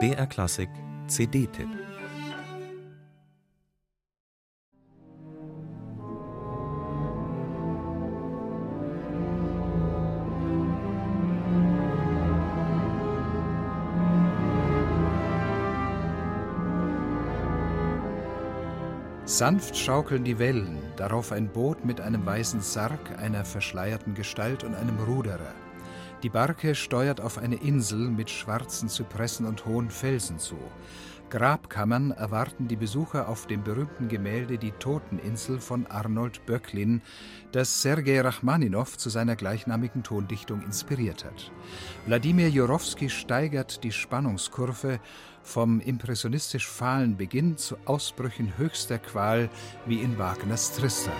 BR Klassik CD-Tipp Sanft schaukeln die Wellen, darauf ein Boot mit einem weißen Sarg, einer verschleierten Gestalt und einem Ruderer. Die Barke steuert auf eine Insel mit schwarzen Zypressen und hohen Felsen zu. Grabkammern erwarten die Besucher auf dem berühmten Gemälde Die Toteninsel von Arnold Böcklin, das Sergei Rachmaninow zu seiner gleichnamigen Tondichtung inspiriert hat. Wladimir Jurowski steigert die Spannungskurve vom impressionistisch fahlen Beginn zu Ausbrüchen höchster Qual wie in Wagners Tristan.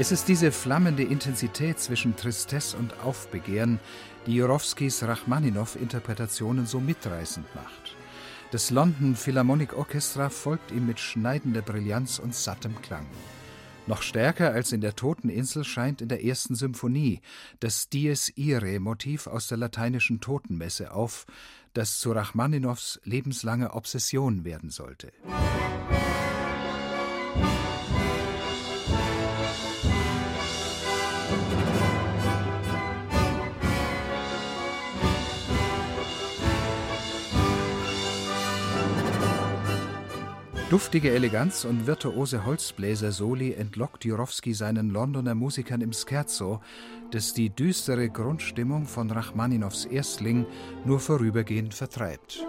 Es ist diese flammende Intensität zwischen Tristesse und Aufbegehren, die Jurowskis Rachmaninow-Interpretationen so mitreißend macht. Das London Philharmonic Orchestra folgt ihm mit schneidender Brillanz und sattem Klang. Noch stärker als in der Toteninsel scheint in der ersten Symphonie das Dies Irae Motiv aus der lateinischen Totenmesse auf, das zu Rachmaninows lebenslange Obsession werden sollte. Duftige Eleganz und virtuose Holzbläser-Soli entlockt Jurowski seinen Londoner Musikern im Scherzo, das die düstere Grundstimmung von Rachmaninows Erstling nur vorübergehend vertreibt.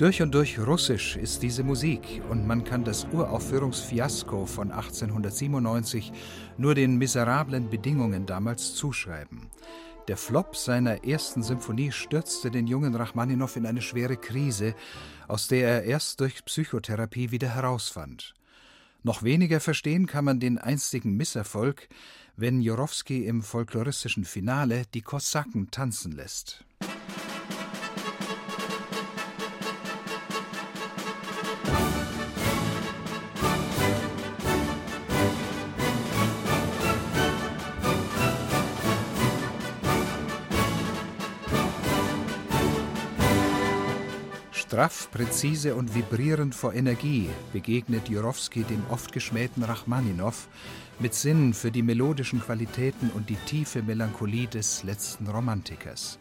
Durch und durch russisch ist diese Musik und man kann das Uraufführungsfiasko von 1897 nur den miserablen Bedingungen damals zuschreiben. Der Flop seiner ersten Symphonie stürzte den jungen Rachmaninow in eine schwere Krise, aus der er erst durch Psychotherapie wieder herausfand. Noch weniger verstehen kann man den einstigen Misserfolg, wenn Jorowski im folkloristischen Finale die Kosaken tanzen lässt. Straff, präzise und vibrierend vor Energie begegnet Jurowski dem oft geschmähten Rachmaninow mit Sinn für die melodischen Qualitäten und die tiefe Melancholie des letzten Romantikers.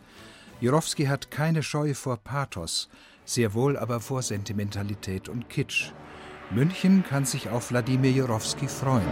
Jurowski hat keine Scheu vor Pathos, sehr wohl aber vor Sentimentalität und Kitsch. München kann sich auf Wladimir Jurowski freuen.